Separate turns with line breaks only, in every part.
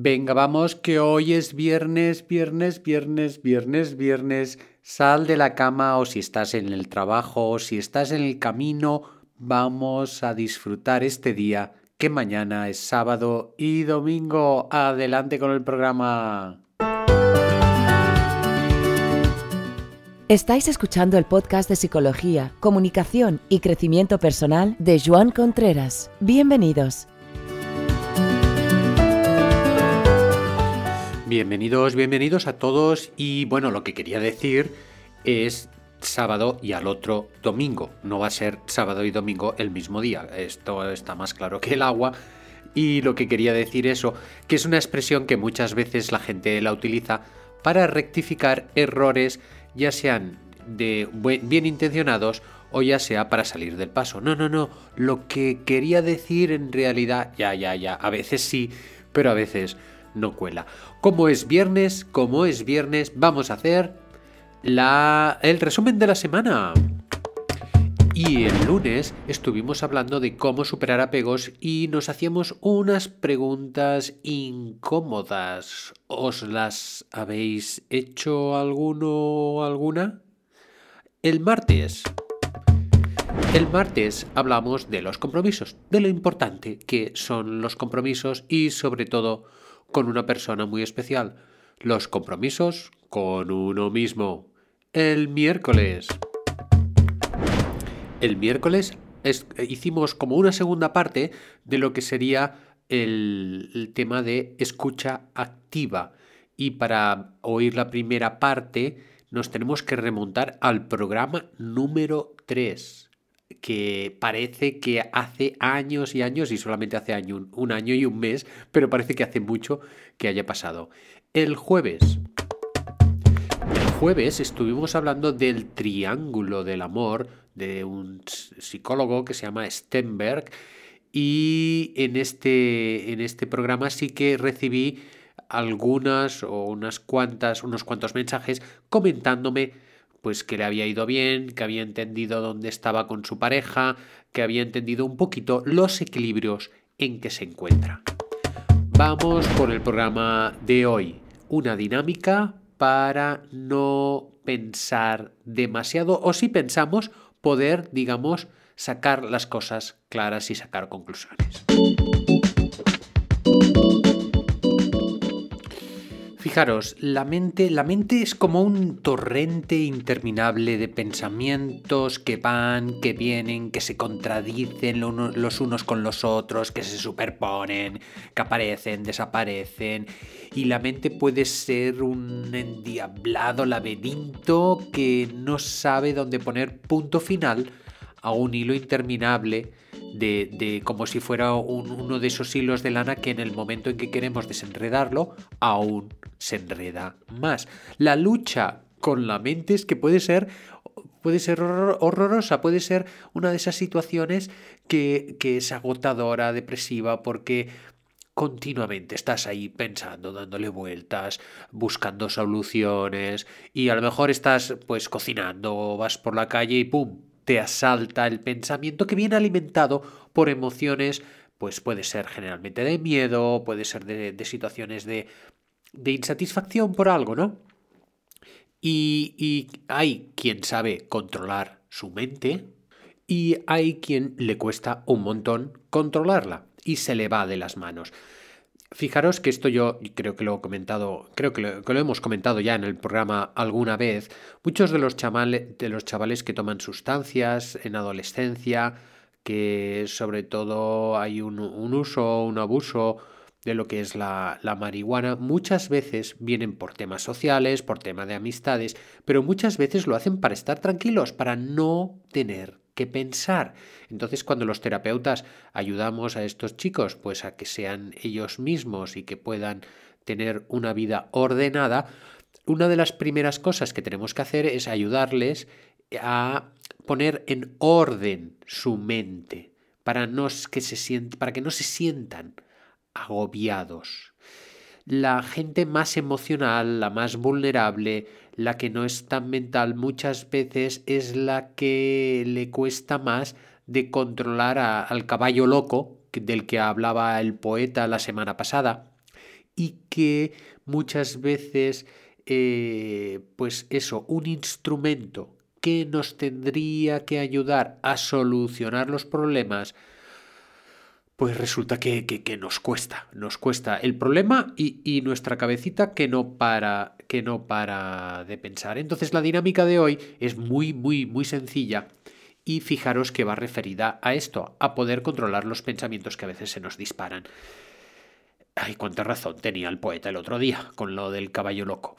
Venga, vamos, que hoy es viernes, viernes, viernes, viernes, viernes. Sal de la cama o si estás en el trabajo o si estás en el camino, vamos a disfrutar este día que mañana es sábado y domingo. Adelante con el programa.
Estáis escuchando el podcast de Psicología, Comunicación y Crecimiento Personal de Joan Contreras. Bienvenidos.
Bienvenidos, bienvenidos a todos y bueno, lo que quería decir es sábado y al otro domingo. No va a ser sábado y domingo el mismo día. Esto está más claro que el agua. Y lo que quería decir eso, que es una expresión que muchas veces la gente la utiliza para rectificar errores ya sean de bien intencionados o ya sea para salir del paso. No, no, no. Lo que quería decir en realidad, ya, ya, ya, a veces sí, pero a veces no cuela. Como es viernes, como es viernes, vamos a hacer la, el resumen de la semana. Y el lunes estuvimos hablando de cómo superar apegos y nos hacíamos unas preguntas incómodas. ¿Os las habéis hecho alguno o alguna? El martes. El martes hablamos de los compromisos, de lo importante que son los compromisos y sobre todo con una persona muy especial. Los compromisos con uno mismo. El miércoles el miércoles hicimos como una segunda parte de lo que sería el, tema de escucha activa. Y para oír la primera parte nos tenemos que remontar al programa número 3, que parece que hace años y años, y solamente hace año, un año y un mes, pero parece que hace mucho que haya pasado. El jueves. El jueves estuvimos hablando del triángulo del amor, de un psicólogo que se llama Stenberg y en este, en este programa sí que recibí algunas o unas cuantas, unos cuantos mensajes comentándome pues que le había ido bien, que había entendido dónde estaba con su pareja, que había entendido un poquito los equilibrios en que se encuentra. Vamos por el programa de hoy. Una dinámica para no pensar demasiado o si pensamos poder, digamos, sacar las cosas claras y sacar conclusiones. Fijaros, la mente, la mente es como un torrente interminable de pensamientos que van, que vienen, que se contradicen los unos con los otros, que se superponen, que aparecen, desaparecen. Y la mente puede ser un endiablado laberinto que no sabe dónde poner punto final a un hilo interminable de, como si fuera uno de esos hilos de lana que en el momento en que queremos desenredarlo, aún se enreda más. La lucha con la mente es que puede ser puede ser horrorosa, puede ser una de esas situaciones que, que es agotadora, depresiva, porque continuamente estás ahí pensando, dándole vueltas, buscando soluciones y a lo mejor estás pues cocinando, vas por la calle y ¡pum! Te asalta el pensamiento que viene alimentado por emociones, pues puede ser generalmente de miedo, puede ser de, situaciones de, insatisfacción por algo, ¿no? Y, hay quien sabe controlar su mente y hay quien le cuesta un montón controlarla y se le va de las manos. Fijaros que esto yo creo que lo he comentado, creo que lo, hemos comentado ya en el programa alguna vez. Muchos de los, de los chavales que toman sustancias en adolescencia, que sobre todo hay un, uso, un abuso de lo que es la, la, marihuana, muchas veces vienen por temas sociales, por tema de amistades, pero muchas veces lo hacen para estar tranquilos, para no tener que pensar. Entonces, cuando los terapeutas ayudamos a estos chicos, pues a que sean ellos mismos y que puedan tener una vida ordenada, una de las primeras cosas que tenemos que hacer es ayudarles a poner en orden su mente para, que, se para que no se sientan agobiados. La gente más emocional, la más vulnerable, la que no es tan mental muchas veces es la que le cuesta más de controlar al caballo loco del que hablaba el poeta la semana pasada. Y que muchas veces, eh, pues eso, un instrumento que nos tendría que ayudar a solucionar los problemas, pues resulta que, nos cuesta, nos cuesta el problema y, nuestra cabecita que no, para, que no para de pensar. Entonces la dinámica de hoy es muy, muy, muy sencilla y fijaros que va referida a esto, a poder controlar los pensamientos que a veces se nos disparan. Ay, cuánta razón tenía el poeta el otro día con lo del caballo loco.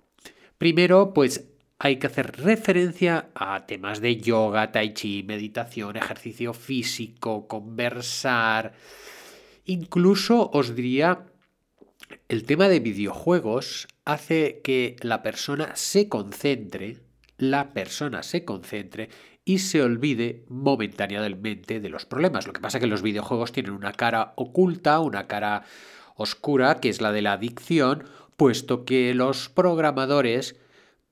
Primero, pues hay que hacer referencia a temas de yoga, tai chi, meditación, ejercicio físico, conversar. Incluso os diría, el tema de videojuegos hace que la persona se concentre, la persona se concentre y se olvide momentáneamente de los problemas. Lo que pasa es que los videojuegos tienen una cara oculta, una cara oscura, que es la de la adicción, puesto que los programadores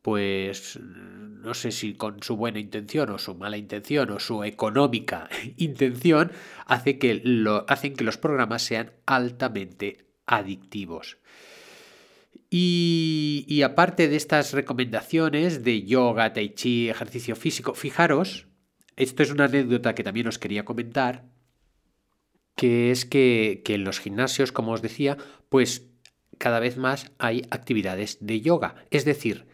pues no sé si con su buena intención o su mala intención o su económica intención, hace que lo, hacen que los programas sean altamente adictivos. Y, y, aparte de estas recomendaciones de yoga, tai chi, ejercicio físico, fijaros, esto es una anécdota que también os quería comentar, que es que, que en los gimnasios, como os decía, pues cada vez más hay actividades de yoga. Es decir,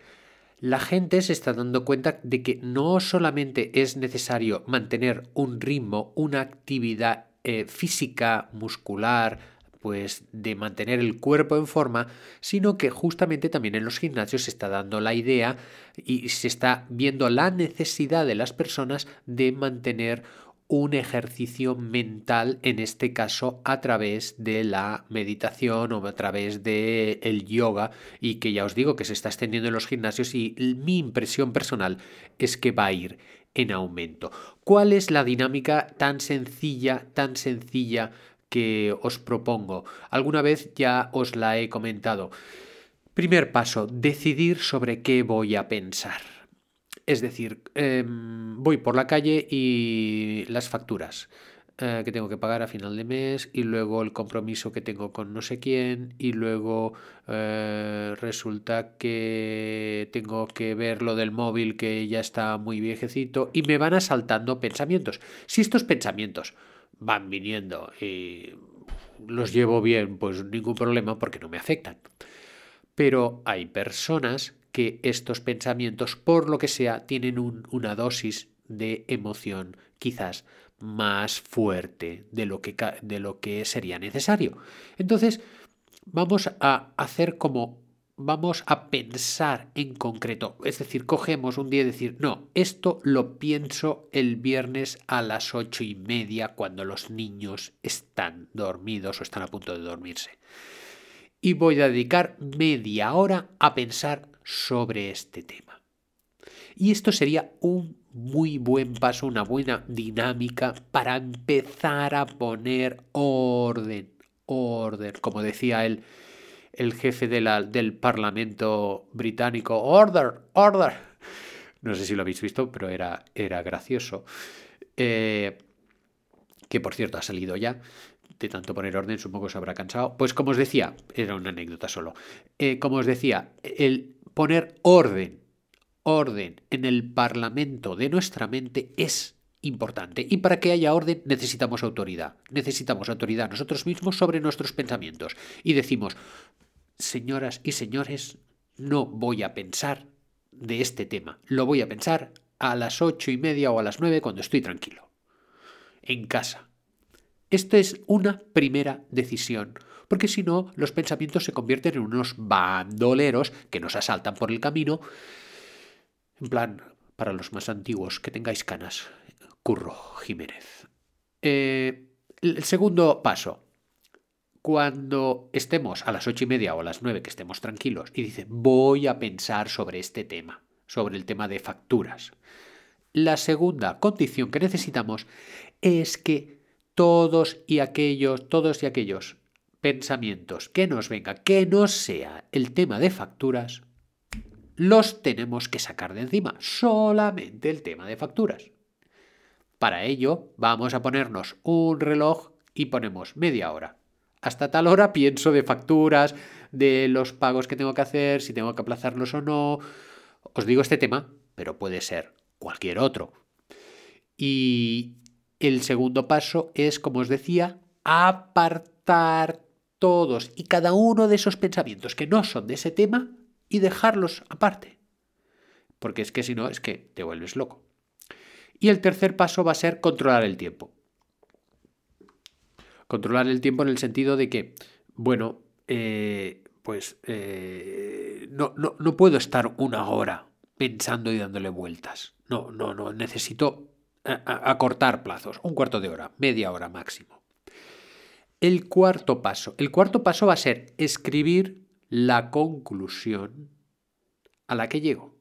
la gente se está dando cuenta de que no solamente es necesario mantener un ritmo, una actividad eh, física, muscular, pues de mantener el cuerpo en forma, sino que justamente también en los gimnasios se está dando la idea y se está viendo la necesidad de las personas de mantener un ejercicio mental, en este caso a través de la meditación o a través del el yoga, y que ya os digo que se está extendiendo en los gimnasios y mi impresión personal es que va a ir en aumento. ¿Cuál es la dinámica tan sencilla, tan sencilla que os propongo? Alguna vez ya os la he comentado. Primer paso, decidir sobre qué voy a pensar. Es decir, em, voy por la calle y las facturas eh, que tengo que pagar a final de mes y luego el compromiso que tengo con no sé quién y luego eh, resulta que tengo que ver lo del móvil que ya está muy viejecito y me van asaltando pensamientos. Si estos pensamientos van viniendo y los llevo bien, pues ningún problema porque no me afectan. Pero hay personas que estos pensamientos, por lo que sea, tienen una dosis de emoción quizás más fuerte de lo, que, de lo que sería necesario. Entonces, vamos a hacer como vamos a pensar en concreto. Es decir, cogemos un día y decir, no, esto lo pienso el viernes a las ocho y media cuando los niños están dormidos o están a punto de dormirse. Y voy a dedicar media hora a pensar sobre este tema. Y esto sería un muy buen paso, una buena dinámica para empezar a poner orden, orden, como decía el, el jefe de la, del Parlamento británico, order, order. No sé si lo habéis visto, pero era, era gracioso. Eh, que por cierto ha salido ya de tanto poner orden, supongo que se habrá cansado. Pues como os decía, era una anécdota solo. Eh, como os decía, el poner orden, orden en el parlamento de nuestra mente es importante. Y para que haya orden necesitamos autoridad. Necesitamos autoridad nosotros mismos sobre nuestros pensamientos. Y decimos, señoras y señores, no voy a pensar de este tema. Lo voy a pensar a las ocho y media o a las nueve cuando estoy tranquilo. En casa. Esto es una primera decisión porque si no, los pensamientos se convierten en unos bandoleros que nos asaltan por el camino. En plan, para los más antiguos, que tengáis canas, Curro Jiménez. Eh, el segundo paso, cuando estemos a las ocho y media o a las nueve, que estemos tranquilos, y dice, voy a pensar sobre este tema, sobre el tema de facturas. La segunda condición que necesitamos es que todos y aquellos, todos y aquellos pensamientos que nos venga, que no sea el tema de facturas, los tenemos que sacar de encima, solamente el tema de facturas. Para ello vamos a ponernos un reloj y ponemos media hora. Hasta tal hora pienso de facturas, de los pagos que tengo que hacer, si tengo que aplazarlos o no. Os digo este tema, pero puede ser cualquier otro. Y el segundo paso es, como os decía, apartar todos y cada uno de esos pensamientos que no son de ese tema y dejarlos aparte. Porque es que si no, es que te vuelves loco. Y el tercer paso va a ser controlar el tiempo. Controlar el tiempo en el sentido de que, bueno, eh, pues eh, no, no, puedo estar una hora pensando y dándole vueltas. No, no, no, necesito acortar plazos, un cuarto de hora, media hora máximo. El cuarto paso. El cuarto paso va a ser escribir la conclusión a la que llego.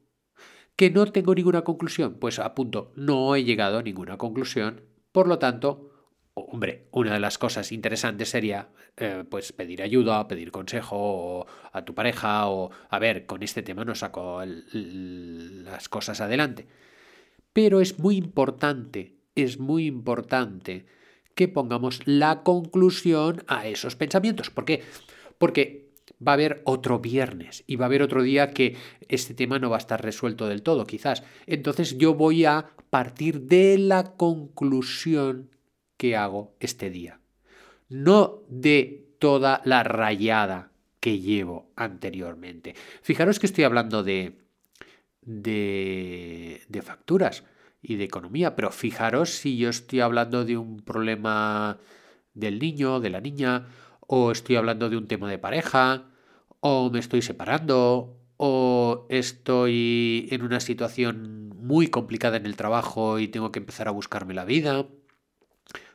¿Que no tengo ninguna conclusión? Pues apunto, no he llegado a ninguna conclusión. Por lo tanto, hombre, una de las cosas interesantes sería eh, pues pedir ayuda, pedir consejo a tu pareja o a ver, con este tema no saco las cosas adelante. Pero es muy importante, es muy importante pongamos la conclusión a esos pensamientos. ¿Por qué? Porque va a haber otro viernes y va a haber otro día que este tema no va a estar resuelto del todo, quizás. Entonces yo voy a partir de la conclusión que hago este día, no de toda la rayada que llevo anteriormente. Fijaros que estoy hablando de, de facturas y de economía, pero fijaros si yo estoy hablando de un problema del niño, de la niña, o estoy hablando de un tema de pareja, o me estoy separando, o estoy en una situación muy complicada en el trabajo y tengo que empezar a buscarme la vida.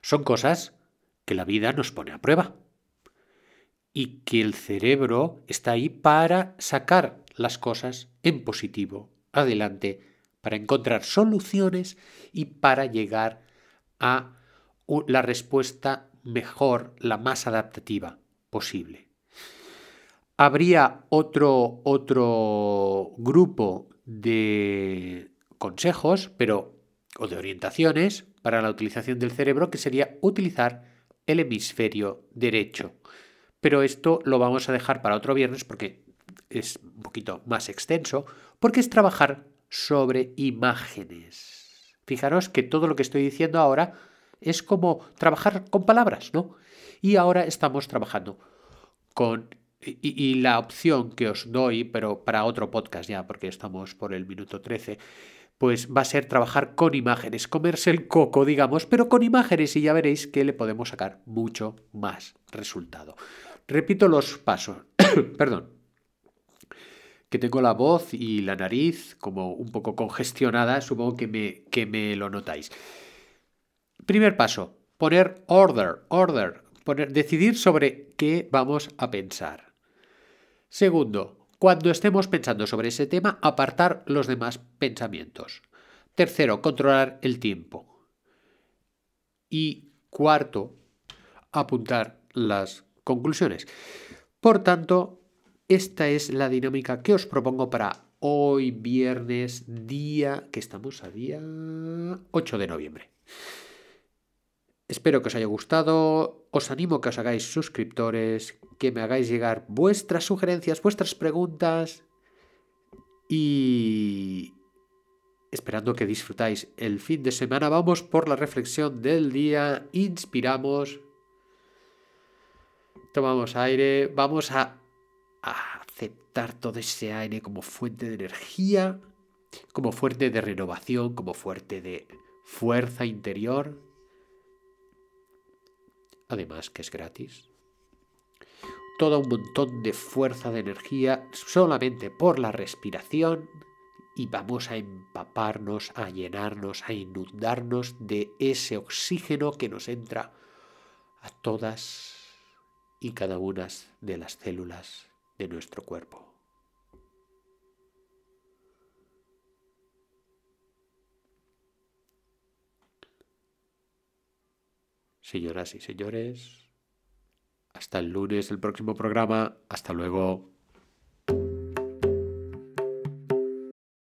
Son cosas que la vida nos pone a prueba y que el cerebro está ahí para sacar las cosas en positivo, adelante, para encontrar soluciones y para llegar a la respuesta mejor, la más adaptativa posible. Habría otro, otro grupo de consejos, pero o de orientaciones para la utilización del cerebro, que sería utilizar el hemisferio derecho. Pero esto lo vamos a dejar para otro viernes porque es un poquito más extenso, porque es trabajar sobre imágenes. Fijaros que todo lo que estoy diciendo ahora es como trabajar con palabras, ¿no? Y ahora estamos trabajando con... Y, y, la opción que os doy, pero para otro podcast ya, porque estamos por el minuto 13, pues va a ser trabajar con imágenes, comerse el coco, digamos, pero con imágenes y ya veréis que le podemos sacar mucho más resultado. Repito los pasos, perdón, que tengo la voz y la nariz como un poco congestionada, supongo que me, que me lo notáis. Primer paso, poner order, order, poner, decidir sobre qué vamos a pensar. Segundo, cuando estemos pensando sobre ese tema, apartar los demás pensamientos. Tercero, controlar el tiempo. Y cuarto, apuntar las conclusiones. Por tanto, esta es la dinámica que os propongo para hoy viernes, día que estamos a día 8 de noviembre. Espero que os haya gustado. Os animo a que os hagáis suscriptores, que me hagáis llegar vuestras sugerencias, vuestras preguntas y esperando que disfrutáis el fin de semana. Vamos por la reflexión del día. Inspiramos. Tomamos aire. Vamos a, a aceptar todo ese aire como fuente de energía, como fuente de renovación, como fuente de fuerza interior además que es gratis. Todo un montón de fuerza de energía solamente por la respiración y vamos a empaparnos, a llenarnos, a inundarnos de ese oxígeno que nos entra a todas y cada una de las células de nuestro cuerpo. Señoras y señores, hasta el lunes, el próximo programa. Hasta luego.